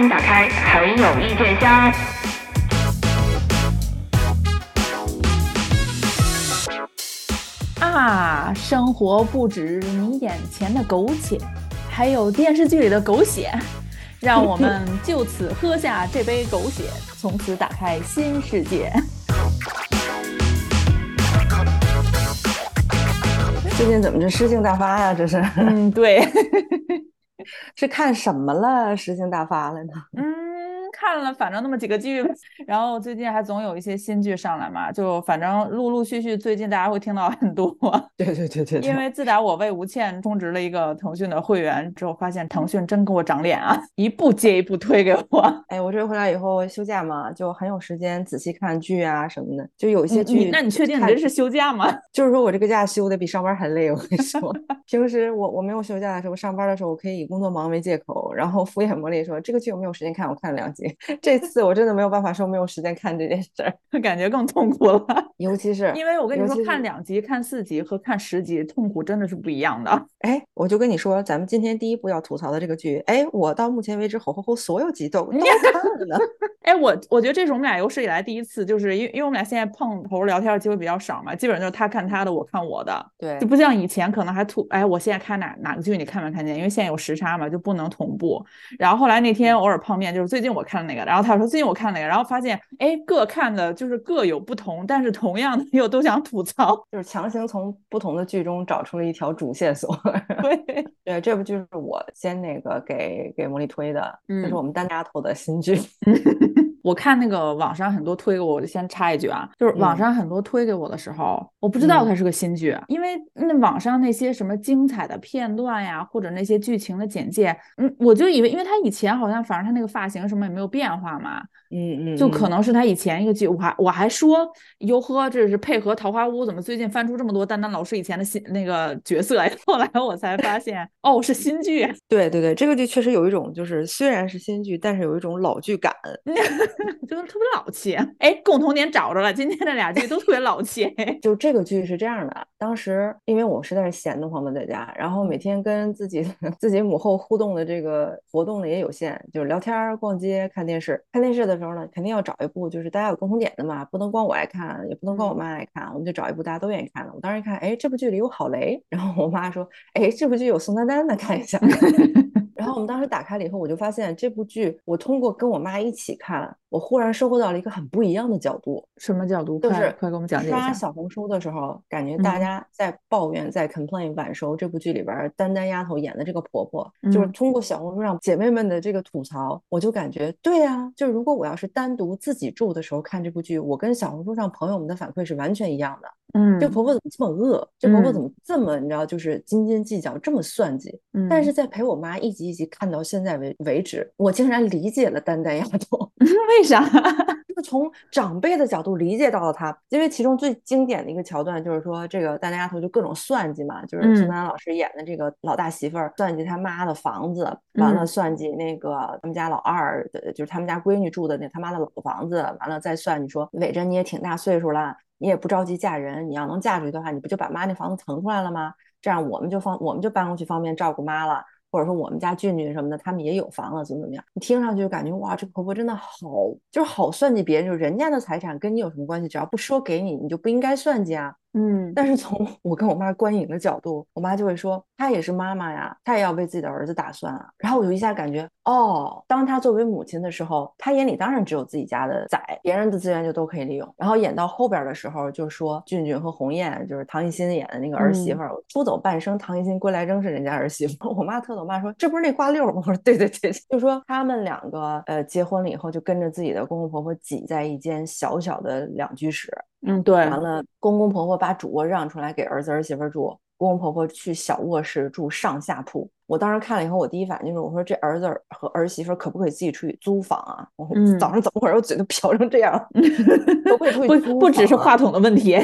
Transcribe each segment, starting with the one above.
迎打开很有意见箱。啊，生活不止你眼前的苟且，还有电视剧里的狗血。让我们就此喝下这杯狗血，从此打开新世界。最近怎么这诗性大发呀？这是，嗯，对，是看什么了？诗性大发了呢？嗯。看了反正那么几个剧，然后最近还总有一些新剧上来嘛，就反正陆陆续续最近大家会听到很多。对对对对。因为自打我为吴倩充值了一个腾讯的会员之后，发现腾讯真给我长脸啊，一部接一部推给我。哎，我这回来以后休假嘛，就很有时间仔细看剧啊什么的。就有一些剧，那你确定你这是休假吗？就是说我这个假休的比上班还累。我跟你说，平时我我没有休假的时候，上班的时候我可以以工作忙为借口，然后敷衍魔力说这个剧我没有时间看，我看了两集。这次我真的没有办法说没有时间看这件事儿，感觉更痛苦了。尤其是因为我跟你说，看两集、看四集和看十集，痛苦真的是不一样的。哎，我就跟你说，咱们今天第一部要吐槽的这个剧，哎，我到目前为止吼吼吼所有集都都看了呢。哎，我我觉得这是我们俩有史以来第一次，就是因为因为我们俩现在碰头聊天的机会比较少嘛，基本上就是他看他的，我看我的。对，就不像以前可能还吐，哎，我现在看哪哪个剧你看没看见？因为现在有时差嘛，就不能同步。然后后来那天偶尔碰面，就是最近我看的那个，然后他说最近我看那个。然后发现，哎，各看的就是各有不同，但是同样的又都想吐槽，就是强行从不同的剧中找出了一条主线索。对，对，这部剧是我先那个给给茉莉推的，这是我们单丫头的新剧。我看那个网上很多推给我，我就先插一句啊，就是网上很多推给我的时候，我不知道它是个新剧，因为那网上那些什么精彩的片段呀，或者那些剧情的简介，嗯，我就以为，因为他以前好像反正他那个发型什么也没有变化嘛。嗯嗯，就可能是他以前一个剧，我还我还说哟呵，这是配合《桃花坞》，怎么最近翻出这么多丹丹老师以前的新那个角色呀？后来我才发现，哦，是新剧。对对对，这个剧确实有一种，就是虽然是新剧，但是有一种老剧感，就是特别老气。哎，共同点找着了，今天这俩剧都特别老气。就这个剧是这样的，当时因为我实在是闲得慌嘛，在家，然后每天跟自己自己母后互动的这个活动呢也有限，就是聊天、逛街、看电视。看电视的。时候呢，肯定要找一部就是大家有共同点的嘛，不能光我爱看，也不能光我妈爱看，我们就找一部大家都愿意看的。我当时一看，哎，这部剧里有郝蕾，然后我妈说，哎，这部剧有宋丹丹的，看一下。然后我们当时打开了以后，我就发现这部剧，我通过跟我妈一起看，我忽然收获到了一个很不一样的角度。什么角度？就是快给我们讲解一下。刷小红书的时候，感觉大家在抱怨、在 complain 晚熟这部剧里边丹丹丫头演的这个婆婆，就是通过小红书上姐妹们的这个吐槽，我就感觉对呀，就是如果我要是单独自己住的时候看这部剧，我跟小红书上朋友们的反馈是完全一样的。嗯，这婆婆怎么这么恶？这婆婆怎么这么你知道，就是斤斤计较，这么算计？嗯，但是在陪我妈一集一集看到现在为为止，我竟然理解了丹丹丫头。为啥？就是从长辈的角度理解到了她，因为其中最经典的一个桥段就是说，这个丹丹丫头就各种算计嘛，就是宋丹丹老师演的这个老大媳妇儿算计他妈的房子，完了算计那个他们家老二的，就是他们家闺女住的那他妈的老房子，完了再算计说伟珍你也挺大岁数了。你也不着急嫁人，你要能嫁出去的话，你不就把妈那房子腾出来了吗？这样我们就方我们就搬过去方便照顾妈了，或者说我们家俊俊什么的，他们也有房了，怎么怎么样？你听上去就感觉哇，这个婆婆真的好，就是好算计别人，就是人家的财产跟你有什么关系？只要不说给你，你就不应该算计啊。嗯，但是从 我跟我妈观影的角度，我妈就会说，她也是妈妈呀，她也要为自己的儿子打算啊。然后我就一下感觉，哦，当她作为母亲的时候，她眼里当然只有自己家的崽，别人的资源就都可以利用。然后演到后边的时候，就说俊俊和鸿雁，就是唐艺昕演的那个儿媳妇儿，出走半生，唐艺昕归来仍是人家儿媳妇。我妈特逗，我妈说这不是那瓜六吗？我说对对对，就说他们两个呃结婚了以后，就跟着自己的公公婆婆挤在一间小小的两居室。嗯，对。完了，公公婆婆把主卧让出来给儿子儿媳妇住，公公婆婆去小卧室住上下铺。我当时看了以后，我第一反应就是，我说这儿子和儿媳妇可不可以自己出去租房啊？我说早上怎么会儿我嘴都瓢成这样？都会出去不不只是话筒的问题，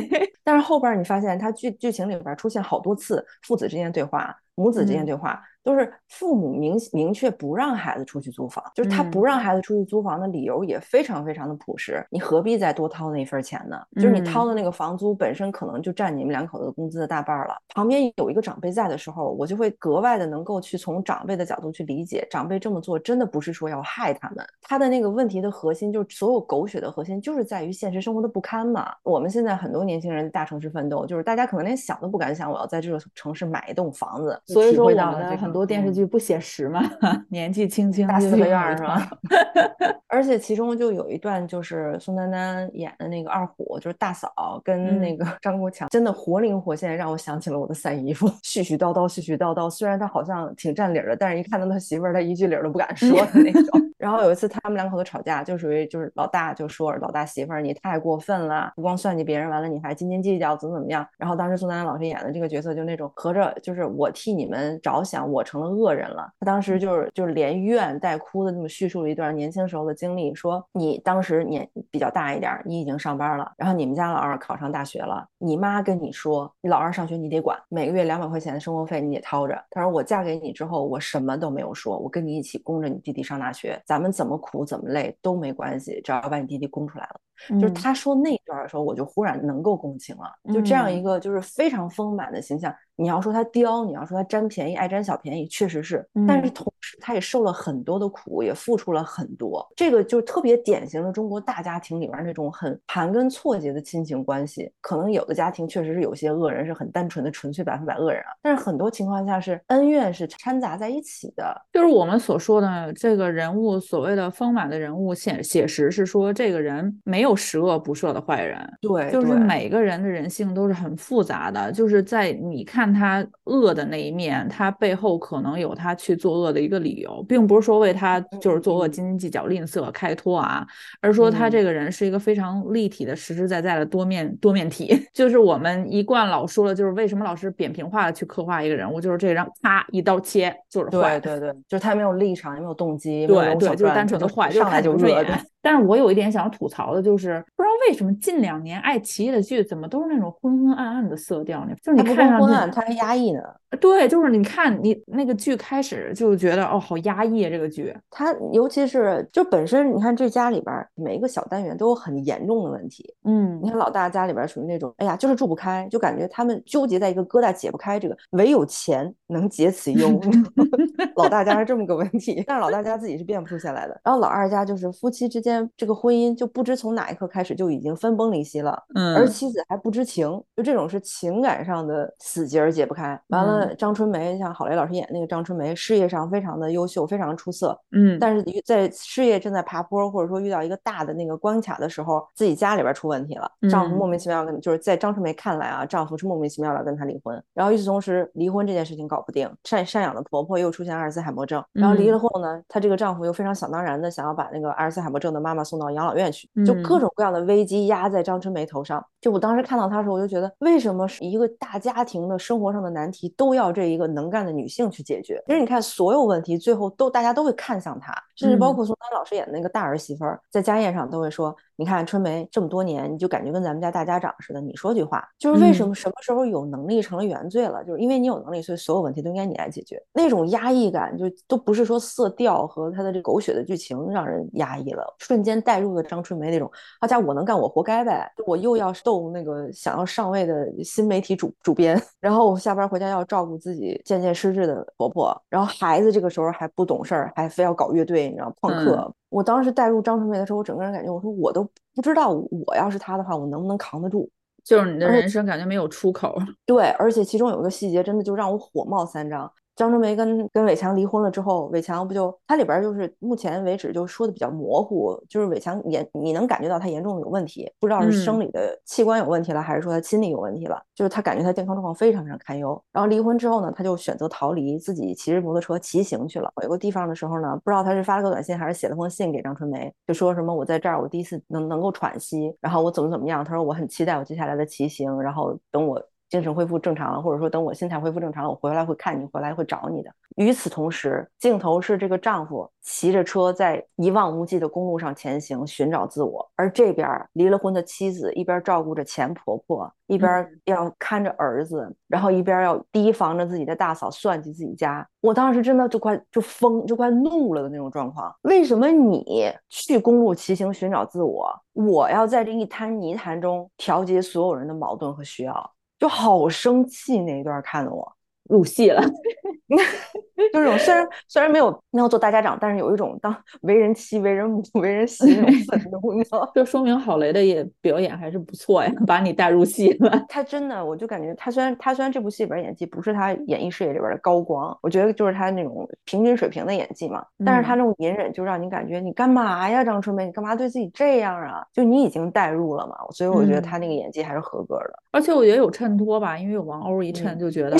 但是后边你发现，他剧剧情里边出现好多次父子之间对话，母子之间对话。都是父母明明确不让孩子出去租房，就是他不让孩子出去租房的理由也非常非常的朴实。你何必再多掏那一份钱呢？就是你掏的那个房租本身可能就占你们两口子工资的大半了。旁边有一个长辈在的时候，我就会格外的能够够去从长辈的角度去理解，长辈这么做真的不是说要害他们，他的那个问题的核心就是所有狗血的核心就是在于现实生活的不堪嘛。我们现在很多年轻人大城市奋斗，就是大家可能连想都不敢想，我要在这个城市买一栋房子。所以说，我们的很多电视剧不写实嘛，年纪轻轻大四合院是吧？而且其中就有一段就是宋丹丹演的那个二虎，就是大嫂跟那个 张国强，真的活灵活现，让我想起了我的三姨夫，絮絮叨叨，絮絮叨叨。虽然他好像挺占理儿的，但是一看到他媳妇儿，他一句理儿都不敢说的那种。然后有一次他们两口子吵架，就属于就是老大就说老大媳妇儿你太过分了，不光算计别人，完了你还斤斤计较，怎么怎么样。然后当时宋丹丹老师演的这个角色就那种合着就是我替你们着想，我成了恶人了。他当时就是就是连怨带哭的那么叙述了一段年轻时候的经历，说你当时年比较大一点，你已经上班了，然后你们家老二考上大学了，你妈跟你说你老二上学你得管，每个月两百块钱的生活费你得掏着。他说我嫁给你之后，我什么都没有说，我跟你一起供着你弟弟上大学，咱们怎么苦怎么累都没关系，只要把你弟弟供出来了。就是他说那段的时候，我就忽然能够共情了。就这样一个就是非常丰满的形象，你要说他刁，你要说他占便宜，爱占小便宜，确实是。但是同时，他也受了很多的苦，也付出了很多。这个就特别典型的中国大家庭里边那种很盘根错节的亲情关系。可能有的家庭确实是有些恶人是很单纯的、纯粹百分百恶人啊。但是很多情况下是恩怨是掺杂在一起的。就是我们所说的这个人物，所谓的丰满的人物写写实，是说这个人没有。有十恶不赦的坏人，对，就是每个人的人性都是很复杂的，就是在你看他恶的那一面，他背后可能有他去作恶的一个理由，并不是说为他就是作恶斤斤计较、吝啬、开脱啊，而说他这个人是一个非常立体的、实实在在的多面多面体。就是我们一贯老说的，就是为什么老是扁平化的去刻画一个人物，就是这张啪一刀切就是坏，对对对，就是他没有立场，也没有动机，对对，就是单纯的坏，上来就恶。但是我有一点想吐槽的，就是不知道为什么近两年爱奇艺的剧怎么都是那种昏昏暗暗的色调呢？就是你看上去它还压抑呢。对，就是你看你那个剧开始就觉得哦，好压抑啊！这个剧，它尤其是就本身你看这家里边每一个小单元都有很严重的问题。嗯，你看老大家里边属于那种，哎呀，就是住不开，就感觉他们纠结在一个疙瘩解不开，这个唯有钱能解此忧。老大家是这么个问题，但是老大家自己是变不出下来的。然后老二家就是夫妻之间这个婚姻就不知从哪一刻开始就已经分崩离析了，嗯，而妻子还不知情，就这种是情感上的死结儿解不开。完了，张春梅像郝蕾老师演那个张春梅，事业上非常的优秀，非常出色，嗯，但是在事业正在爬坡或者说遇到一个大的那个关卡的时候，自己家里边出问题了，丈夫莫名其妙跟就是在张春梅看来啊，丈夫是莫名其妙的跟她离婚，然后与此同时离婚这件事情搞不定，赡赡养的婆婆又出现阿尔茨海默症，然后离了后呢，她这个丈夫又非常想当然的想要把那个阿尔茨海默症的妈妈送到养老院去，就各种各样的危机压在张春梅头上。就我当时看到她的时候，我就觉得为什么是一个大家庭的生活上的难题都要这一个能干的女性去解决？其实你看所有问题最后都大家都会看向她，甚至包括宋丹老师演的那个大儿媳妇儿，在家宴上都会说。你看春梅这么多年，你就感觉跟咱们家大家长似的。你说句话，就是为什么什么时候有能力成了原罪了？就是因为你有能力，所以所有问题都应该你来解决。那种压抑感，就都不是说色调和他的这狗血的剧情让人压抑了，瞬间带入了张春梅那种，好家伙，我能干我活该呗。我又要逗那个想要上位的新媒体主主编，然后我下班回家要照顾自己渐渐失智的婆婆，然后孩子这个时候还不懂事儿，还非要搞乐队，你知道旷课。我当时带入张春梅的时候，我整个人感觉，我说我都不知道，我要是她的话，我能不能扛得住？就是你的人生感觉没有出口。对，而且其中有一个细节，真的就让我火冒三丈。张春梅跟跟伟强离婚了之后，伟强不就他里边就是目前为止就说的比较模糊，就是伟强严你能感觉到他严重的有问题，不知道是生理的器官有问题了，还是说他心理有问题了，就是他感觉他健康状况非常非常堪忧。然后离婚之后呢，他就选择逃离，自己骑着摩托车骑行去了。有个地方的时候呢，不知道他是发了个短信还是写了封信给张春梅，就说什么我在这儿我第一次能能够喘息，然后我怎么怎么样，他说我很期待我接下来的骑行，然后等我。精神恢复正常了，或者说等我心态恢复正常了，我回来会看你，回来会找你的。与此同时，镜头是这个丈夫骑着车在一望无际的公路上前行，寻找自我，而这边离了婚的妻子一边照顾着前婆婆，一边要看着儿子，然后一边要提防着自己的大嫂算计自己家。我当时真的就快就疯，就快怒了的那种状况。为什么你去公路骑行寻找自我，我要在这一滩泥潭中调节所有人的矛盾和需要？就好生气那一段看的我入戏了，就这种虽然虽然没有没有做大家长，但是有一种当为人妻、为人母、为人媳那种 愤怒，你知道？就说明郝蕾的也表演还是不错呀，把你带入戏了。他真的，我就感觉他虽然他虽然这部戏里边演技不是他演艺事业里边的高光，我觉得就是他那种平均水平的演技嘛，但是他那种隐忍就让你感觉你干嘛呀，张春梅，你干嘛对自己这样啊？就你已经代入了嘛，所以我觉得他那个演技还是合格的。而且我觉得有衬托吧，因为有王鸥一衬，就觉 得。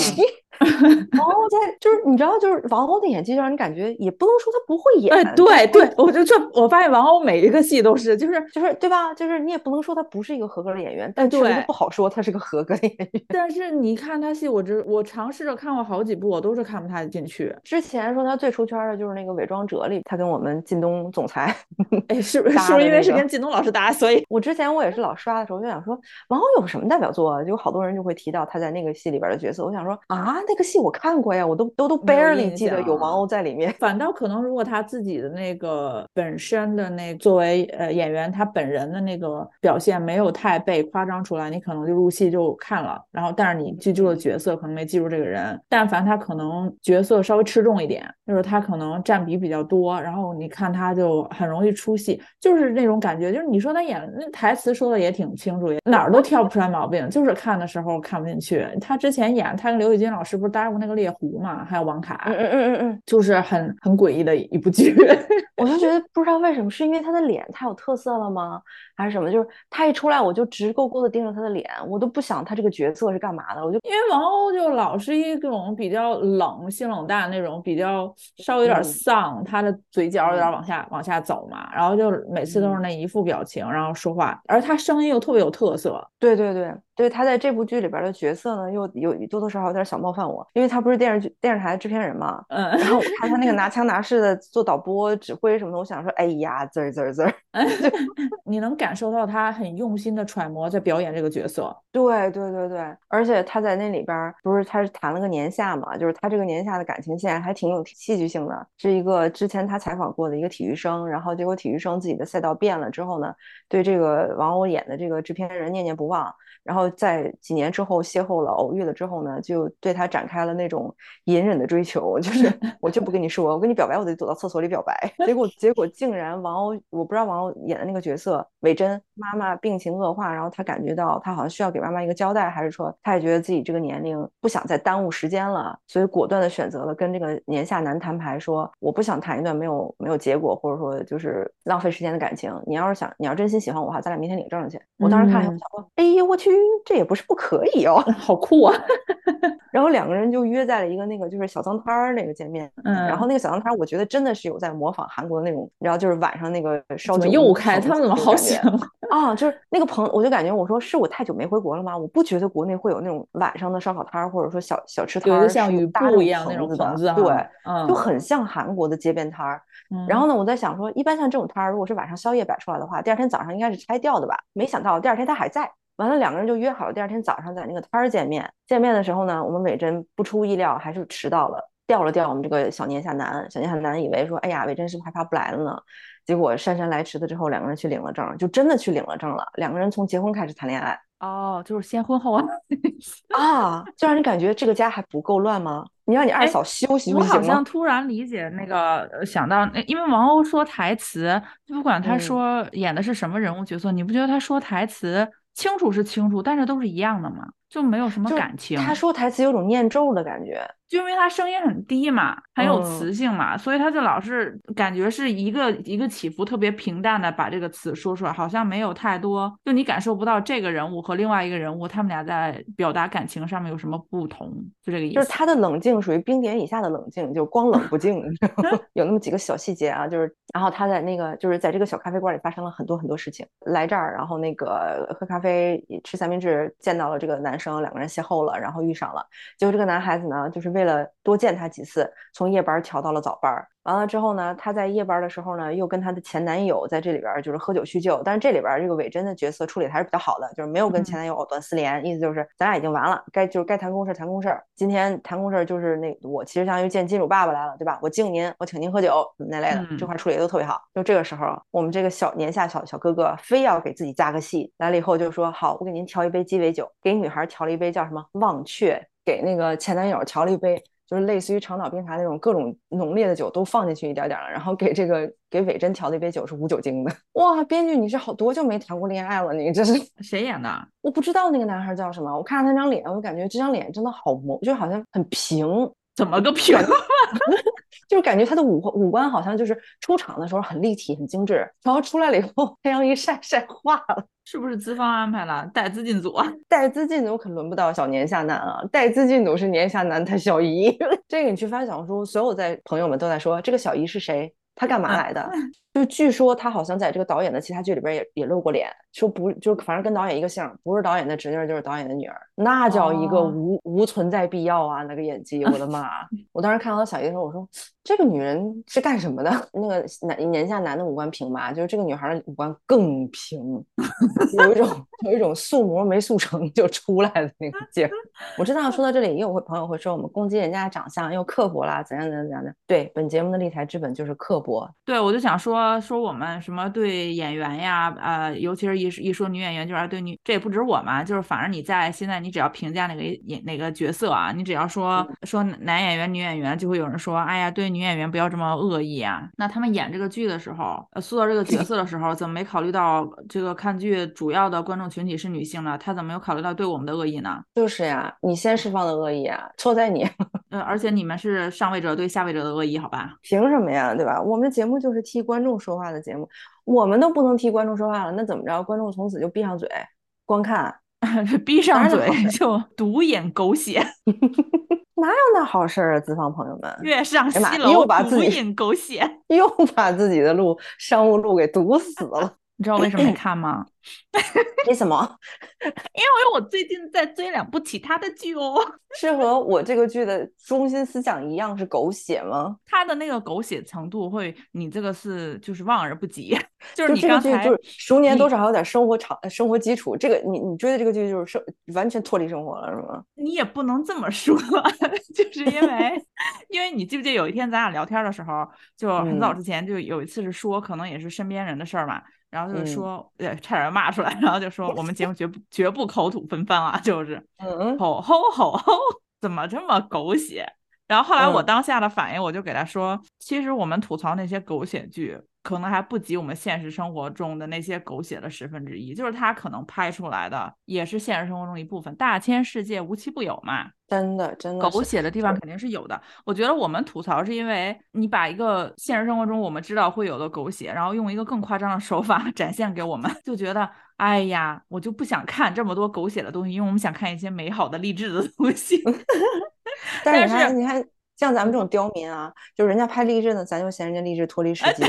王鸥在就是你知道，就是王鸥的演技，让你感觉也不能说她不会演。哎，对对，我就这我发现王鸥每一个戏都是，就是就是对吧？就是你也不能说她不是一个合格的演员，但确实不好说她是个合格的演员。但是你看她戏，我只我尝试着看过好几部，我都是看不太进去。之前说她最出圈的就是那个《伪装者》里，她跟我们靳东总裁，哎，是不 是是不是因为是跟靳东老师搭？所以我之前我也是老刷的时候就想说，王鸥有什么代表作？啊就好多人就会提到她在那个戏里边的角色。我想说啊，那个戏我看过呀，我都都都 barely 记得有王鸥在里面。反倒可能如果他自己的那个本身的那作为呃演员他本人的那个表现没有太被夸张出来，你可能就入戏就看了。然后但是你记住了角色，可能没记住这个人。但凡他可能角色稍微吃重一点，就是他可能占比比较多，然后你看他就很容易出戏，就是那种感觉。就是你说他演那台词说的也挺清楚，哪儿都挑不出来毛病，就是看的时候看不进去。他之前演他跟刘宇君老师不是搭过那个猎狐嘛，还有王凯，嗯嗯嗯嗯嗯，就是很很诡异的一部剧。我就觉得不知道为什么，是因为他的脸太有特色了吗？还是什么？就是他一出来，我就直勾勾的盯着他的脸，我都不想他这个角色是干嘛的。我就因为王鸥就老是一种比较冷、性冷淡那种，比较稍微有点丧，他的嘴角有点往下往下走嘛，然后就每次都是那一副表情，然后说话，而他声音又特别有特色。对对对对，他在这部剧里边的角色呢，又有多多少少有点小冒犯我，因为他不是电视剧电视台的制片人嘛，嗯，然后 我看他那个拿腔拿势的做导播、指挥什么的，我想说，哎呀，滋儿滋儿滋儿 你能感受到他很用心的揣摩在表演这个角色。对对对对，而且他在那里边不是他是谈了个年下嘛，就是他这个年下的感情线还挺有戏剧性的，是一个之前他采访过的一个体育生，然后结果体育生自己的赛道变了之后呢，对这个王鸥演的这个制片人念念不忘。然后在几年之后邂逅了、偶遇了之后呢，就对他展开了那种隐忍的追求，就是 我就不跟你说，我跟你表白，我得躲到厕所里表白。结果结果竟然王鸥，我不知道王鸥演的那个角色伟珍妈妈病情恶化，然后她感觉到她好像需要给妈妈一个交代，还是说她也觉得自己这个年龄不想再耽误时间了，所以果断的选择了跟这个年下男摊牌，说我不想谈一段没有没有结果，或者说就是浪费时间的感情。你要是想你要真心喜欢我哈，咱俩明天领证去。我当时看，我想说，哎呀，我去。这也不是不可以哦，好酷啊！然后两个人就约在了一个那个就是小脏摊儿那个见面，嗯，然后那个小脏摊儿，我觉得真的是有在模仿韩国的那种，然后就是晚上那个烧酒又开，他们怎么好喜欢啊？就是那个朋，我就感觉我说是我太久没回国了吗？我不觉得国内会有那种晚上的烧烤摊儿或者说小小吃摊儿，像雨布一样那种棚子，对，嗯，就很像韩国的街边摊儿。然后呢，我在想说，一般像这种摊儿，如果是晚上宵夜摆出来的话，第二天早上应该是拆掉的吧？没想到第二天它还在。完了，两个人就约好了第二天早上在那个摊儿见面。见面的时候呢，我们伟珍不出意料还是迟到了，吊了吊我们这个小年下男。小年下男以为说，哎呀，伟珍是不是害怕不来了呢？结果姗姗来迟的之后，两个人去领了证，就真的去领了证了。两个人从结婚开始谈恋爱。哦，就是先婚后爱 啊，就让你感觉这个家还不够乱吗？你让你二嫂休息我好像突然理解那个，想到，因为王鸥说台词，不管她说演的是什么人物角色，你不觉得她说台词？清楚是清楚，但是都是一样的嘛，就没有什么感情。他说台词有种念咒的感觉。就因为他声音很低嘛，很有磁性嘛，所以他就老是感觉是一个一个起伏特别平淡的把这个词说出来，好像没有太多，就你感受不到这个人物和另外一个人物他们俩在表达感情上面有什么不同，就这个意思。就是他的冷静属于冰点以下的冷静，就光冷不静，有那么几个小细节啊，就是然后他在那个就是在这个小咖啡馆里发生了很多很多事情，来这儿然后那个喝咖啡吃三明治见到了这个男生，两个人邂逅了，然后遇上了，结果这个男孩子呢就是。为了多见她几次，从夜班调到了早班。完了之后呢，她在夜班的时候呢，又跟她的前男友在这里边就是喝酒叙旧。但是这里边这个伟珍的角色处理还是比较好的，就是没有跟前男友藕断丝连，意思就是咱俩已经完了，该就是该谈公事谈公事。今天谈公事就是那我其实相当于见金主爸爸来了，对吧？我敬您，我请您喝酒那类的，这块处理都特别好。就这个时候，我们这个小年下小小哥哥非要给自己加个戏，来了以后就说好，我给您调一杯鸡尾酒，给女孩调了一杯叫什么忘却，给那个前男友调了一杯。就是类似于长岛冰茶那种各种浓烈的酒都放进去一点点了，然后给这个给伟珍调的一杯酒是无酒精的。哇，编剧你是好多久没谈过恋爱了？你这是 谁演的？我不知道那个男孩叫什么，我看着他张脸，我感觉这张脸真的好萌，就好像很平。怎么个平？就是感觉他的五五官好像就是出场的时候很立体、很精致，然后出来了以后太阳一晒晒化了。是不是资方安排了带资进组？带资进组可轮不到小年下男啊，带资进组是年下男他小姨。这个你去翻小红书，所有在朋友们都在说这个小姨是谁，她干嘛来的？就据说他好像在这个导演的其他剧里边也也露过脸，说不就反正跟导演一个姓，不是导演的侄女就是导演的女儿，那叫一个无无存在必要啊！那个演技，我的妈！我当时看到小姨的时候，我说这个女人是干什么的？那个男年下男的五官平吧，就是这个女孩的五官更平，有一种有一种塑模没塑成就出来的那个劲儿。我知道说到这里，也有会朋友会说我们攻击人家的长相又刻薄啦，怎样怎样怎样的？对，本节目的立台之本就是刻薄。对，我就想说。说我们什么对演员呀，呃，尤其是一一说女演员，就是对女，这也不止我嘛，就是反正你在现在，你只要评价哪个演哪个角色啊，你只要说说男演员、女演员，就会有人说，哎呀，对女演员不要这么恶意啊。那他们演这个剧的时候，塑造这个角色的时候，怎么没考虑到这个看剧主要的观众群体是女性呢？他怎么没有考虑到对我们的恶意呢？就是呀，你先释放的恶意啊，错在你。呃，而且你们是上位者对下位者的恶意，好吧？凭什么呀，对吧？我们的节目就是替观众说话的节目，我们都不能替观众说话了，那怎么着？观众从此就闭上嘴光看，闭上嘴就 独眼狗血，哪有那好事儿啊？资方朋友们，月上西楼独眼狗血，又把自己的路商务路给堵死了。你知道为什么没看吗？为什么？因为我最近在追两部其他的剧哦。是和我这个剧的中心思想一样是狗血吗？它的那个狗血程度会，你这个是就是望而不及。就是你刚才就是熟年多少还有点生活场生活基础。这个你你追的这个剧就是生完全脱离生活了，是吗？你也不能这么说，就是因为因为你记不记得有一天咱俩聊天的时候，就很早之前就有一次是说可能也是身边人的事儿嘛。然后就是说，呃，差点骂出来，然后就说我们节目绝不绝不口吐芬芳啊，就是，吼吼吼吼，怎么这么狗血？然后后来我当下的反应，我就给他说，其实我们吐槽那些狗血剧。可能还不及我们现实生活中的那些狗血的十分之一，就是他可能拍出来的也是现实生活中一部分。大千世界无奇不有嘛，真的真的狗血的地方肯定是有的。我觉得我们吐槽是因为你把一个现实生活中我们知道会有的狗血，然后用一个更夸张的手法 展现给我们，就觉得哎呀，我就不想看这么多狗血的东西，因为我们想看一些美好的励志的东西。但是你看。像咱们这种刁民啊，就是人家拍励志的，咱就嫌人家励志脱离实际；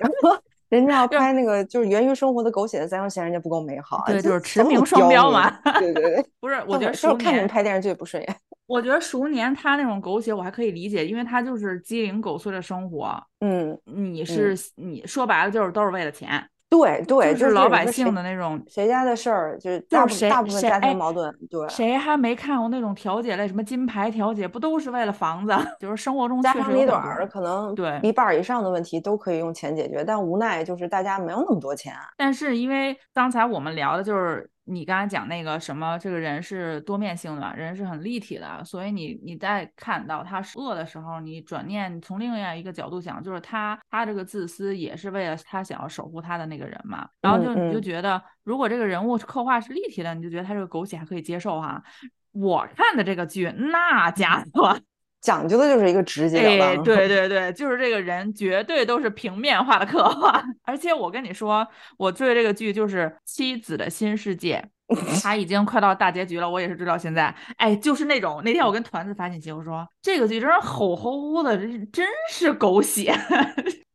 然后人家要拍那个就是源于生活的狗血的，咱又嫌人家不够美好。对，就是驰名双标嘛。对对对，不是，我觉得熟看你们拍电视剧不顺眼。我觉得熟年他那种狗血我还可以理解，因为他就是鸡零狗碎的生活。嗯，你是你说白了就是都是为了钱。对对，就是老百姓的那种谁家的事儿，就是就是大部分家庭矛盾。对，谁还没看过那种调解类，什么金牌调解，不都是为了房子？就是生活中家长里短儿，可能对一半以上的问题都可以用钱解决，但无奈就是大家没有那么多钱。但是因为刚才我们聊的就是。你刚才讲那个什么，这个人是多面性的，人是很立体的，所以你你在看到他是恶的时候，你转念从另外一个角度想，就是他他这个自私也是为了他想要守护他的那个人嘛。然后就你就觉得，如果这个人物刻画是立体的，你就觉得他这个狗血还可以接受哈。我看的这个剧，那家伙。讲究的就是一个直接了当，对对对，就是这个人绝对都是平面化的刻画。而且我跟你说，我追这个剧就是《妻子的新世界》，他已经快到大结局了，我也是追到现在。哎，就是那种那天我跟团子发信息，我说这个剧真是吼吼的，真是狗血。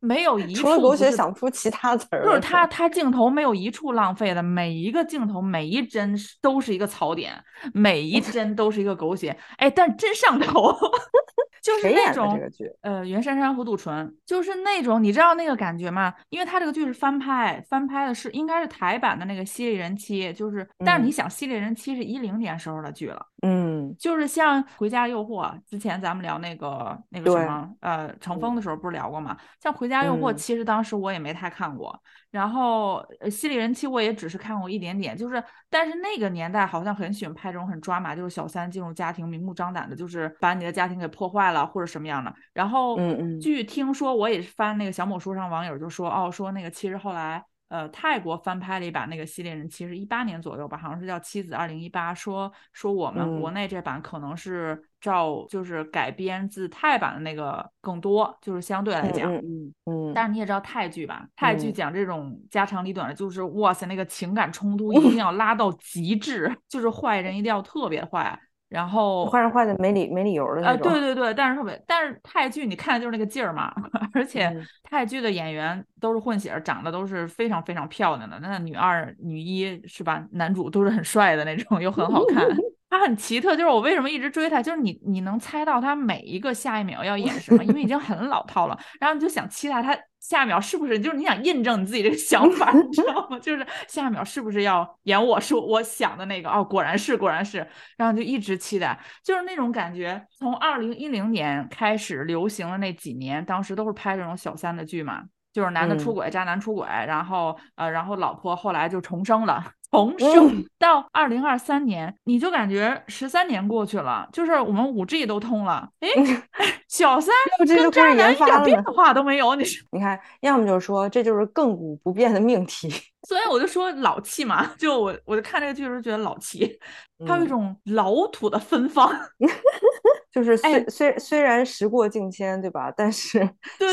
没有一除了狗血想不出其他词儿，就是他他镜头没有一处浪费的，每一个镜头每一帧都是一个槽点，每一帧都是一个狗血，哎，但真上头，就是那种呃袁姗姗和杜淳，就是那种你知道那个感觉吗？因为他这个剧是翻拍，翻拍的是应该是台版的那个《犀利人妻》，就是但是你想《犀利人妻》是一零年时候的剧了，嗯，就是像《回家诱惑》，之前咱们聊那个那个什么呃乘风的时候不是聊过吗？像《回家诱惑》，其实当时我也没太看过。然后《犀利人妻》我也只是看过一点点，就是但是那个年代好像很喜欢拍这种很抓马，就是小三进入家庭，明目张胆的，就是把你的家庭给破坏了或者什么样的。然后，嗯嗯，据听说我也是翻那个小某书上网友就说，哦，说那个其实后来。呃，泰国翻拍了一版那个《系列人》，其实一八年左右吧，好像是叫《妻子二零一八》，说说我们国内这版可能是照就是改编自泰版的那个更多，就是相对来讲，嗯嗯。但是你也知道泰剧吧，泰剧讲这种家长里短的，就是哇塞，那个情感冲突一定 要拉到极致，就是坏人一定要特别坏。然后坏人坏的没理没理由的那种，对对对，但是特别，但是泰剧你看的就是那个劲儿嘛，而且泰剧的演员都是混血，长得都是非常非常漂亮的，那女二、女一是吧？男主都是很帅的那种，又很好看。他很奇特，就是我为什么一直追他，就是你你能猜到他每一个下一秒要演什么，因为已经很老套了，然后你就想期待他下一秒是不是，就是你想印证你自己这个想法，你知道吗？就是下一秒是不是要演我说我想的那个？哦，果然是，果然是，然后就一直期待，就是那种感觉。从二零一零年开始流行的那几年，当时都是拍这种小三的剧嘛，就是男的出轨，渣男出轨，然后呃，然后老婆后来就重生了。从生到二零二三年，你就感觉十三年过去了，就是我们五 G 都通了，哎，小三跟渣男一点变化都没有，你你看，要么就是说这就是亘古不变的命题。所以我就说老气嘛，就我我就看这个剧的时候觉得老气，它有一种老土的芬芳，就是虽虽虽然时过境迁，对吧？但是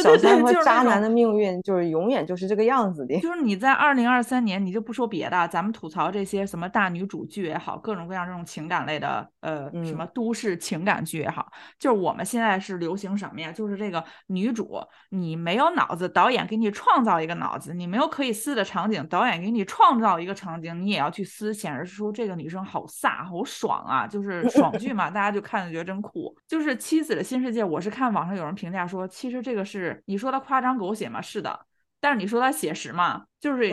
小三和渣男的命运就是永远就是这个样子的。就是你在二零二三年，你就不说别的，咱们吐槽这些什么大女主剧也好，各种各样这种情感类的，呃，什么都市情感剧也好，就是我们现在是流行什么呀？就是这个女主你没有脑子，导演给你创造一个脑子，你没有可以撕的场景。导演给你创造一个场景，你也要去撕，显示出这个女生好飒、好爽啊，就是爽剧嘛，大家就看着觉得真酷。就是《妻子的新世界》，我是看网上有人评价说，其实这个是你说的夸张狗血吗，是的。但是你说它写实嘛？就是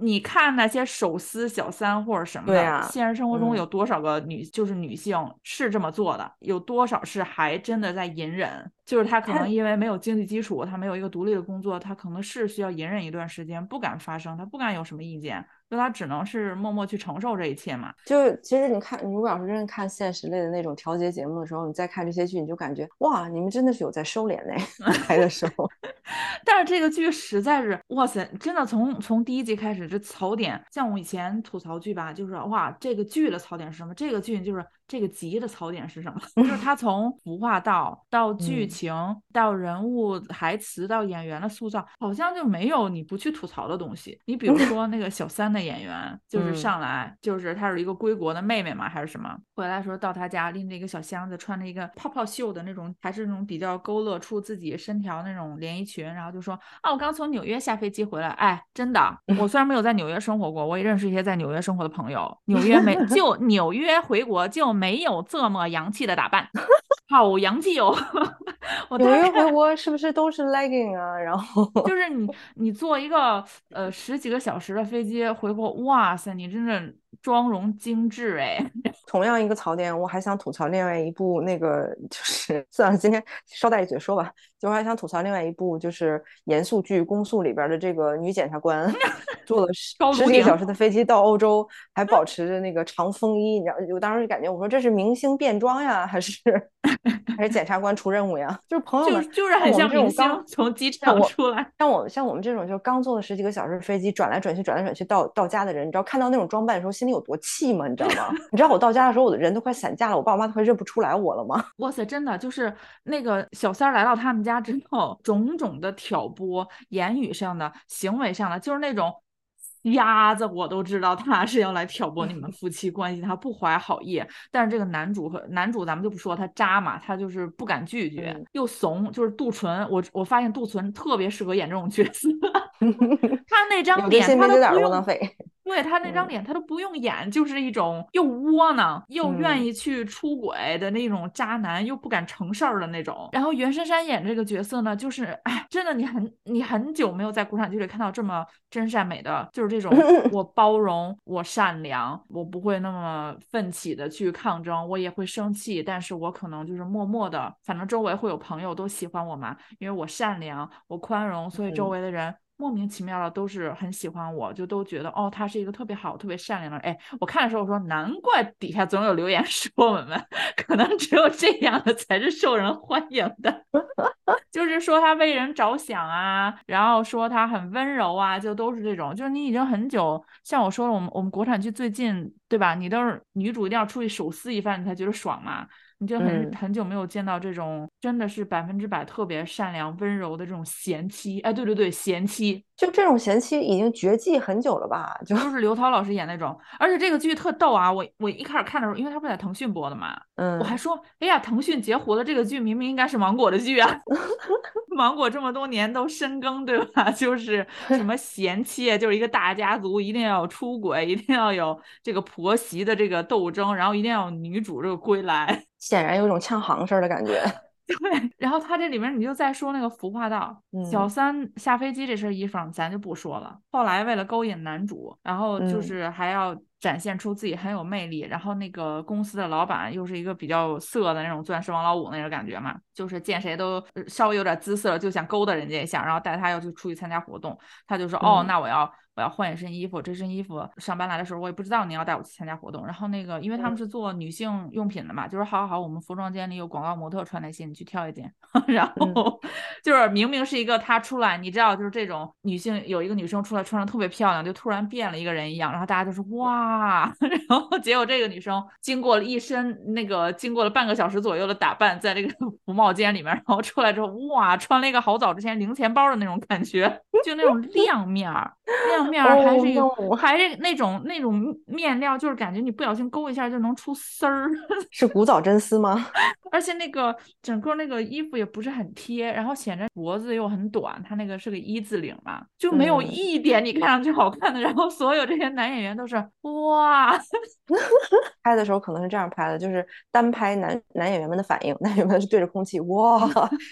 你看那些手撕小三或者什么的，现实生活中有多少个女就是女性是这么做的？有多少是还真的在隐忍？就是她可能因为没有经济基础，她没有一个独立的工作，她可能是需要隐忍一段时间，不敢发声，她不敢有什么意见。就他只能是默默去承受这一切嘛。就其实你看，你如果要是真的看现实类的那种调节节目的时候，你再看这些剧，你就感觉哇，你们真的是有在收敛嘞，来的时候。但是这个剧实在是哇塞，真的从从第一集开始，这槽点，像我以前吐槽剧吧，就是哇，这个剧的槽点是什么？这个剧就是。这个集的槽点是什么？就是他从服化道到剧情到人物台词到演员的塑造，好像就没有你不去吐槽的东西。你比如说那个小三的演员，就是上来就是她是一个归国的妹妹嘛，还是什么？回来时候到他家拎着一个小箱子，穿着一个泡泡袖的那种，还是那种比较勾勒出自己身条那种连衣裙，然后就说啊，我刚从纽约下飞机回来。哎，真的，我虽然没有在纽约生活过，我也认识一些在纽约生活的朋友。纽约没 就纽约回国就。没有这么洋气的打扮，好洋气哦！我有一回国是不是都是 legging 啊？然后就是 你，你坐一个呃十几个小时的飞机回国，哇塞，你真的。妆容精致哎，同样一个槽点，我还想吐槽另外一部那个，就是算了，今天捎带一嘴说吧，就我还想吐槽另外一部，就是严肃剧《公诉》里边的这个女检察官，坐了十十几个小时的飞机到欧洲，还保持着那个长风衣，你知道，我当时就感觉，我说这是明星变装呀，还是还是检察官出任务呀？就是朋友们，就是很像明星从机场出来，像我像我们这种就刚坐了十几个小时飞机，转来转去，转来转去到到家的人，你知道看到那种装扮的时候。心里有多气吗？你知道吗？你知道我到家的时候，我的人都快散架了，我爸妈都快认不出来我了吗？哇塞，真的就是那个小三儿来到他们家之后，种种的挑拨，言语上的、行为上的，就是那种鸭子，我都知道他是要来挑拨你们夫妻关系，他不怀好意。但是这个男主和男主，咱们就不说他渣嘛，他就是不敢拒绝，又怂，就是杜淳。我我发现杜淳特别适合演这种角色，他那张脸，他都不用。对他那张嗯脸，他都不用演，就是一种又窝囊又愿嗯意去出轨的那种渣男，又不敢成事儿的那种。然后袁姗姗演这个角色呢，就是哎，真的你很你很久没有在国产剧里看到这么真善美的，就是这种 我包容，我善良，我不会那么奋起的去抗争，我也会生气，但是我可能就是默默的，反正周围会有朋友都喜欢我嘛，因为我善良，我宽容，所以周嗯围的人。莫名其妙的都是很喜欢我，就都觉得哦，他是一个特别好、特别善良的人。哎，我看的时候我说，难怪底下总有留言 说我们可能只有这样的才是受人欢迎的，就是说他为人着想啊，然后说他很温柔啊，就都是这种。就是你已经很久，像我说了，我们我们国产剧最近对吧？你都是女主一定要出去手撕一番，你才觉得爽嘛。你就很、嗯很久没有见到这种真的是百分之百特别善良温柔的这种贤妻，哎，对对对，贤妻就这种贤妻已经绝迹很久了吧？就就是刘涛老师演那种，而且这个剧特逗啊！我我一开始看的时候，因为它不是在腾讯播的嘛，嗯我，还说，哎呀，腾讯截胡了这个剧，明明应该是芒果的剧啊 芒果这么多年都深耕，对吧？就是什么贤妻，就是一个大家族，一定要有出轨，一定要有这个婆媳的这个斗争，然后一定要有女主这个归来。显然有一种呛行似儿的感觉。对，然后他这里面你就再说那个服化道，小嗯三下飞机这身衣裳咱就不说了。后来为了勾引男主，然后就嗯是还要展现出自己很有魅力，然后那个公司的老板又是一个比较色的那种钻石王老五那种感觉嘛，就是见谁都呃稍微有点姿色就想勾搭人家一下，然后带他要去出去参加活动，他就说、哦，嗯那我要。我要换一身衣服，这身衣服上班来的时候我也不知道你要带我去参加活动。然后那个，因为他们嗯是做女性用品的嘛，就是好好好，我们服装间里有广告模特穿那些，你去挑一件。然嗯后就是明明是一个她出来，你知道，就是这种女性有一个女生出来穿的特别漂亮，就突然变了一个人一样，然后大家就说哇，然后结果这个女生经过了一身那个经过了半个小时左右的打扮，在这个 服贸间里面，然后出来之后哇，穿了一个好早之前零钱包的那种感觉，就那种亮面儿，亮面儿还是一个、Oh no 还是那种那种面料，就是感觉你不小心勾一下就能出丝儿。是古早真丝吗？而且那个整个那个衣服也不是很贴，然后显得脖子又很短，它那个是个一字领嘛，就没有嗯一点你看上去好看的。然后所有这些男演员都是哇，拍的时候可能是这样拍的，就是单拍男男演员们的反应，男演员们是对着空气哇，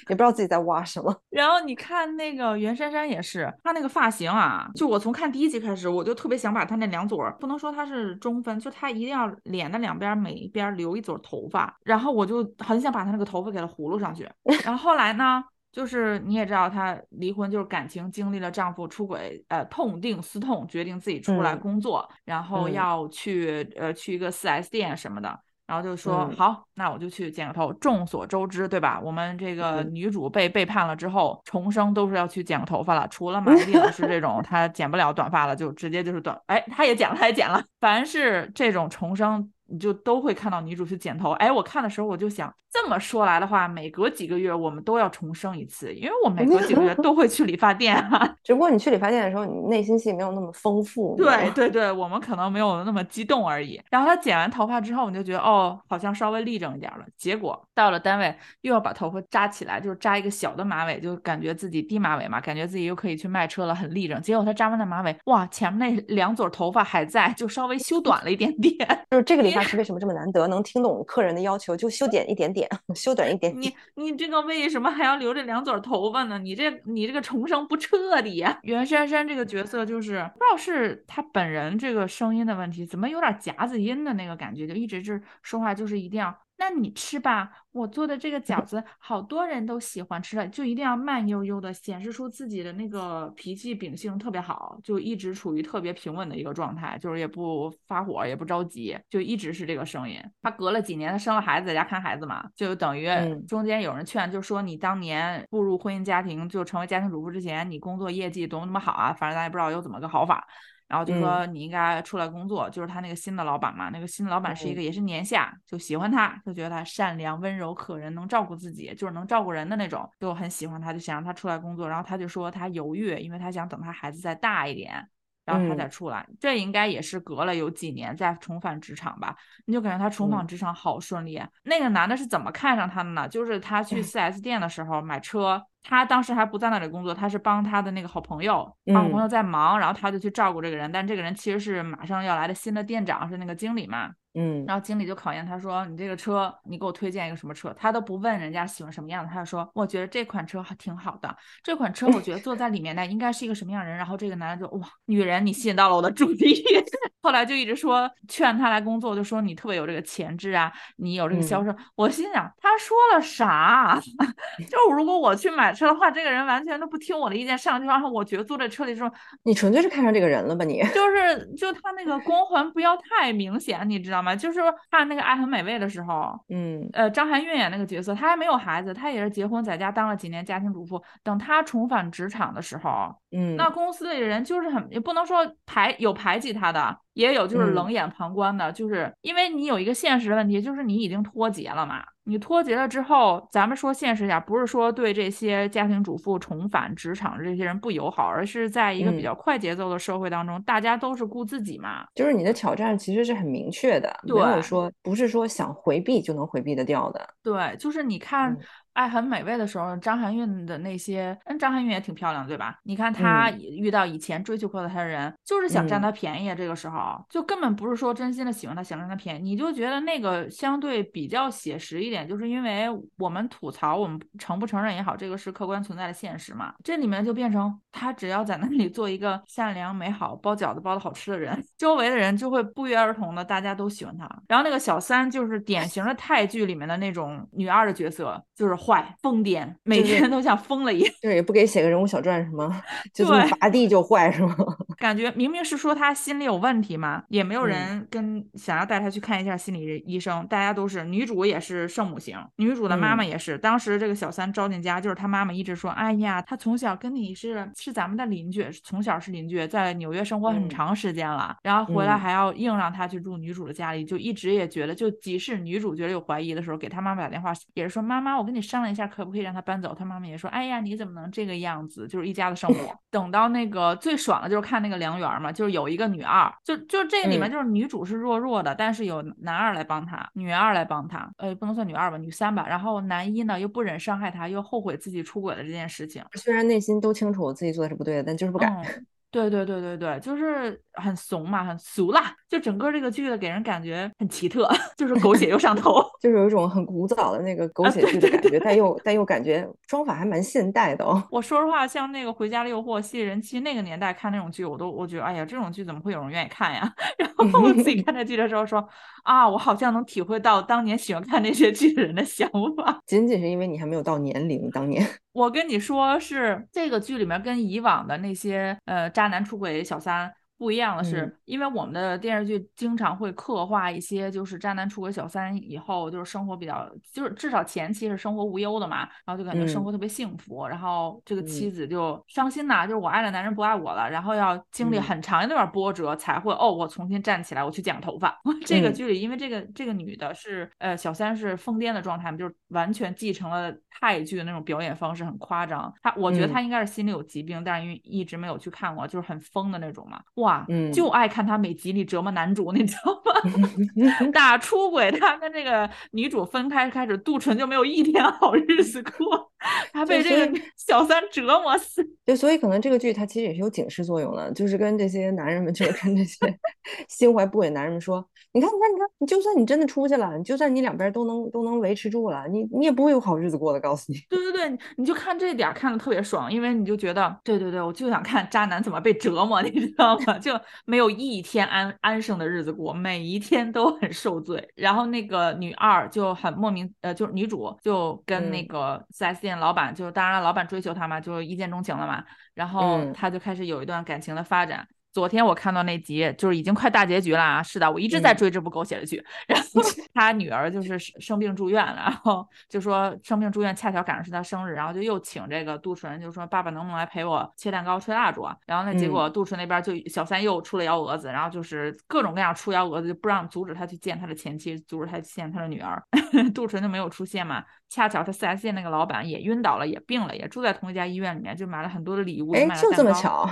也不知道自己在哇什么。然后你看那个袁姗姗也是，她那个发型啊，就我从看第一集开始，我就特别想把他那两撮儿，不能说他是中分，就他一定要脸的两边每一边留一撮头发，然后我就很想把他那个头发给他葫芦上去。然后后来呢？就是你也知道，她离婚就是感情经历了丈夫出轨，呃，痛定思痛，决定自己出来嗯工作，然后嗯要去呃去一个四 S 店什么的，然后就说、嗯好，那我就去剪个头。众所周知，对吧？我们这个嗯女主被背叛了之后，重生都是要去剪个头发了。除了马伊琍老师这种，她剪不了短发了，就直接就是短。哎，她也剪了，她也剪了。凡是这种重生。你就都会看到女主去剪头，哎，我看的时候我就想，这么说来的话，每隔几个月我们都要重生一次，因为我每隔几个月都会去理发店啊。只不过你去理发店的时候，你内心戏没有那么丰富。对对对，我们可能没有那么激动而已。然后他剪完头发之后，我就觉得哦，好像稍微立正一点了。结果到了单位又要把头发扎起来，就是扎一个小的马尾，就感觉自己低马尾嘛，感觉自己又可以去卖车了，很立正。结果他扎完那马尾，哇，前面那两撮头发还在，就稍微修短了一点点。就是这个理发师为什么这么难得，能听懂客人的要求，就修剪一点点，修短一点你点。你这个为什么还要留着两撮头发呢？你这你这个重生不彻底呀、袁姗姗这个角色就是不知道是她本人这个声音的问题，怎么有点夹子音的那个感觉，就一直是说话就是一定要。那你吃吧，我做的这个饺 子好多人都喜欢吃了，就一定要慢悠悠的显示出自己的那个脾气秉性特别好，就一直处于特别平稳的一个状态，就是也不发火，也不着急，就一直是这个声音。他隔了几年，他生了孩子，在家看孩子嘛，就等于嗯中间有人劝，就说你当年步入婚姻家庭，就成为家庭主妇之前，你工作业绩多么多么好啊，反正咱也不知道有怎么个好法。然后就说你应该出来工作，就是他那个新的老板嘛，那个新的老板是一个也是年下，就喜欢他，就觉得他善良、温柔、可人，能照顾自己，就是能照顾人的那种，就很喜欢他，就想让他出来工作。然后他就说他犹豫，因为他想等他孩子再大一点。然后他再嗯出来，这应该也是隔了有几年再重返职场吧？你就感觉他重返嗯职场好顺利。那个男的是怎么看上他的呢？就是他去 哎 4S 店的时候买车，他当时还不在那里工作，他是帮他的那个好朋友，他好朋友在忙，然后他就去照顾这个人，但这个人其实是马上要来的新的店长，是那个经理嘛。嗯，然后经理就考验他说：“你这个车，你给我推荐一个什么车？”他都不问人家喜欢什么样的，他就说：“我觉得这款车还挺好的，这款车我觉得坐在里面呢应该是一个什么样人。”然后这个男的就哇，女人你吸引到了我的注意，后来就一直说劝他来工作，就说你特别有这个潜质啊，你有这个销售。我心想他说了啥？就如果我去买车的话，这个人完全都不听我的意见，上去然后我觉得坐在车里的时候，你纯粹是看上这个人了吧？你就是就他那个光环不要太明显，你知道吗？就是看那个《爱很美味》的时候，嗯，呃，张含韵演那个角色，她还没有孩子，她也是结婚在家当了几年家庭主妇。等她重返职场的时候，嗯，那公司里人就是很也不能说排有排挤她的，也有就是冷眼旁观的，就是因为你有一个现实的问题，就是你已经脱节了嘛。你脱节了之后，咱们说现实点，不是说对这些家庭主妇重返职场的这些人不友好，而是在一个比较快节奏的社会当中，大家都是顾自己嘛。就是你的挑战其实是很明确的，没有说不是说想回避就能回避得掉的。对，就是你看。爱很美味的时候，张含韵的那些，嗯，张含韵也挺漂亮，对吧？你看她遇到以前追求过的她的人，就是想占她便宜。这个时候就根本不是说真心的喜欢她，想占她便宜。你就觉得那个相对比较写实一点，就是因为我们吐槽，我们承不承认也好，这个是客观存在的现实嘛。这里面就变成她只要在那里做一个善良、美好、包饺子包的好吃的人，周围的人就会不约而同的大家都喜欢他。然后那个小三就是典型的泰剧里面的那种女二的角色，就是。坏疯癫，每天都像疯了一样，就是也不给写个人物小传是吗？就这么拔地就坏是吗？感觉明明是说他心理有问题嘛，也没有人跟想要带他去看一下心理医生，大家都是女主也是圣母型，女主的妈妈也是。当时这个小三招进家，就是他妈妈一直说，哎呀，他从小跟你是是咱们的邻居，从小是邻居，在纽约生活很长时间了，然后回来还要硬让他去住女主的家里，就一直也觉得，就即使女主觉得有怀疑的时候，给他妈妈打电话也是说，妈妈，我跟你商。量一下可不可以让他搬走？他妈妈也说：“哎呀，你怎么能这个样子？就是一家的生活。等到那个最爽的就是看那个梁园嘛，就是有一个女二，就就这个里面就是女主是弱弱的，但是有男二来帮她，女二来帮她，呃，不能算女二吧，女三吧。然后男一呢又不忍伤害她，又后悔自己出轨了这件事情。虽然内心都清楚自己做的是不对的，但就是不敢。对对对对对，就是很怂嘛，很俗啦。就整个这个剧的给人感觉很奇特，就是狗血又上头，就是有一种很古早的那个狗血剧的感觉，但又但又感觉妆法还蛮现代的。哦。我说实话，像那个《回家的诱惑》吸引人气那个年代看那种剧，我都我觉得哎呀，这种剧怎么会有人愿意看呀？然后我自己看这剧的时候说啊，我好像能体会到当年喜欢看那些剧的人的想法。仅仅是因为你还没有到年龄，当年。我跟你说，是这个剧里面跟以往的那些呃渣男出轨小三。不一样的是，因为我们的电视剧经常会刻画一些，就是渣男出轨小三以后，就是生活比较，就是至少前期是生活无忧的嘛，然后就感觉生活特别幸福，然后这个妻子就伤心呐，就是我爱的男人不爱我了，然后要经历很长一段波折才会哦，我重新站起来，我去剪头发。这个剧里，因为这个这个女的是呃小三是疯癫的状态嘛，就是完全继承了泰剧的那种表演方式，很夸张。她我觉得她应该是心里有疾病，但是因为一直没有去看过，就是很疯的那种嘛。哇，就爱看他每集里折磨男主，你知道吗？打出轨，他跟这个女主分开开始，杜淳就没有一天好日子过。他被这个小三折磨死，对，所以可能这个剧它其实也是有警示作用的，就是跟这些男人们，就是跟这些 心怀不轨男人们说，你看，你看，你看，你就算你真的出去了，就算你两边都能都能维持住了，你你也不会有好日子过的，告诉你。对对对，你就看这点看的特别爽，因为你就觉得，对对对，我就想看渣男怎么被折磨，你知道吗？就没有一天安安生的日子过，每一天都很受罪。然后那个女二就很莫名，呃，就是女主就跟那个四 S 店。老板就当然了，老板追求她嘛，就一见钟情了嘛，然后他就开始有一段感情的发展。昨天我看到那集，就是已经快大结局了啊！是的，我一直在追这部狗血的剧。然后 他女儿就是生病住院了，然后就说生病住院，恰巧赶上是他生日，然后就又请这个杜淳，就说爸爸能不能来陪我切蛋糕、吹蜡烛啊？然后那结果杜淳那边就小三又出了幺蛾子，然后就是各种各样出幺蛾子，就不让阻止他去见他的前妻，阻止他去见他的女儿。杜淳就没有出现嘛。恰巧他四 S 店那个老板也晕倒了，也病了，也住在同一家医院里面，就买了很多的礼物，哎，就这么巧。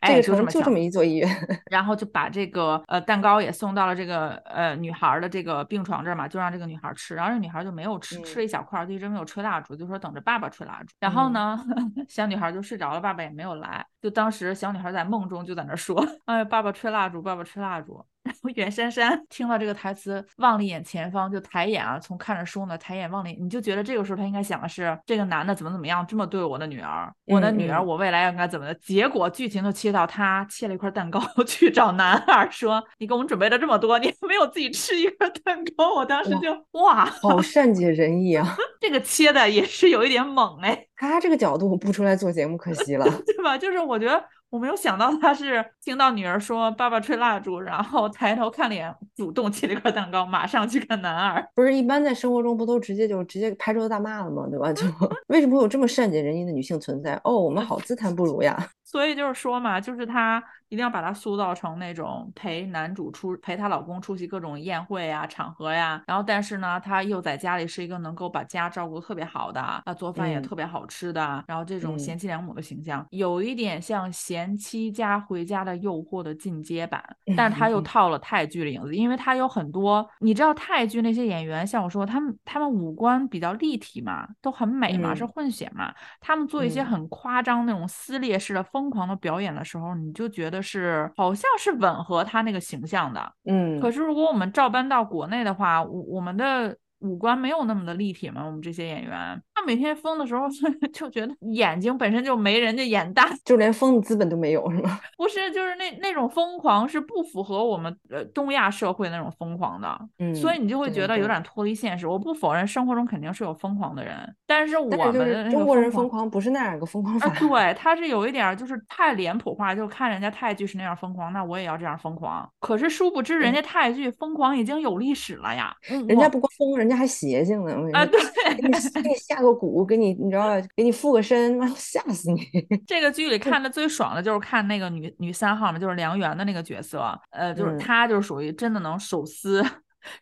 哎，个就这么就这么一座医院，然后就把这个呃蛋糕也送到了这个呃女孩的这个病床这儿嘛，就让这个女孩吃，然后这女孩就没有吃，吃了一小块，就一直没有吹蜡烛，就说等着爸爸吹蜡烛。然后呢，小女孩就睡着了，爸爸也没有来，就当时小女孩在梦中就在那说，哎，爸爸吹蜡烛，爸爸吹蜡烛。然后袁姗姗听到这个台词，望了一眼前方，就抬眼啊，从看着书呢，抬眼望了，你就觉得这个时候他应该想的是，这个男的怎么怎么样，这么对我的女儿，我的女儿，我未来应该怎么的？结果剧情就切到他切了一块蛋糕 去找男二，说你给我们准备了这么多，你没有自己吃一块蛋糕，我当时就哇，好 善解人意啊！这个切的也是有一点猛哎，他这个角度不出来做节目可惜了，对吧？就是我觉得。我没有想到他是听到女儿说爸爸吹蜡烛，然后抬头看脸，主动切了一块蛋糕，马上去看男二。不是一般在生活中不都直接就直接拍桌子大骂了吗？对吧？就 为什么会有这么善解人意的女性存在？哦，我们好自叹不如呀。所以就是说嘛，就是她一定要把她塑造成那种陪男主出陪她老公出席各种宴会啊、场合呀，然后但是呢，她又在家里是一个能够把家照顾特别好的，啊，做饭也特别好吃的，然后这种贤妻良母的形象，有一点像贤妻家回家的诱惑的进阶版，但是她又套了泰剧的影子，因为她有很多，你知道泰剧那些演员，像我说他们他们五官比较立体嘛，都很美嘛，是混血嘛，他们做一些很夸张那种撕裂式的。疯狂的表演的时候，你就觉得是好像是吻合他那个形象的，嗯。可是如果我们照搬到国内的话，我我们的。五官没有那么的立体嘛？我们这些演员，他每天疯的时候 就觉得眼睛本身就没人家眼大，就连疯的资本都没有，是吗？不是，就是那那种疯狂是不符合我们呃东亚社会那种疯狂的，嗯，所以你就会觉得有点脱离现实。我不否认生活中肯定是有疯狂的人，但是我们中国人疯狂不是那样一个疯狂法，对，他是有一点就是太脸谱化，就看人家泰剧是那样疯狂，那我也要这样疯狂。可是殊不知人家泰剧疯狂已经有历史了呀，人家不光疯人。家还邪性呢啊！对，给你给你下个蛊，给你你知道吧？给你附个身，妈吓死你！这个剧里看的 最爽的就是看那个女女三号嘛，就是梁媛的那个角色，呃，就是她就是属于真的能手撕。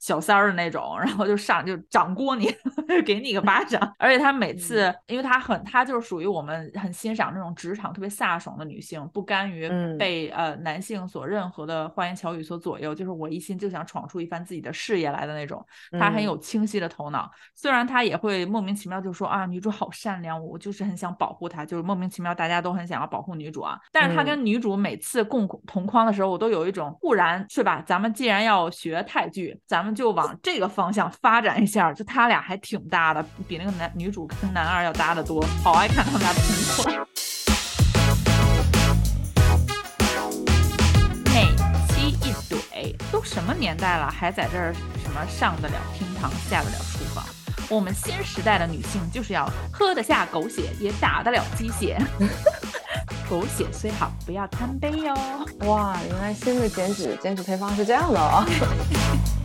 小三儿的那种，然后就上就掌掴你，给你一个巴掌。而且他每次，因为他很，他就是属于我们很欣赏那种职场特别飒爽的女性，不甘于被呃男性所任何的花言巧语所左右，就是我一心就想闯出一番自己的事业来的那种。他很有清晰的头脑，虽然他也会莫名其妙就说啊，女主好善良，我就是很想保护她，就是莫名其妙大家都很想要保护女主啊。但是他跟女主每次共同框的时候，我都有一种固然是吧？咱们既然要学泰剧。咱们就往这个方向发展一下，就他俩还挺搭的，比那个男女主跟男二要搭的多。好爱看他们俩拼错。美妻一怼，都什么年代了，还在这儿什么上得了厅堂，下得了厨房？我们新时代的女性就是要喝得下狗血，也打得了鸡血。狗血虽好，不要贪杯哟。哇，原来新的减脂减脂配方是这样的哦。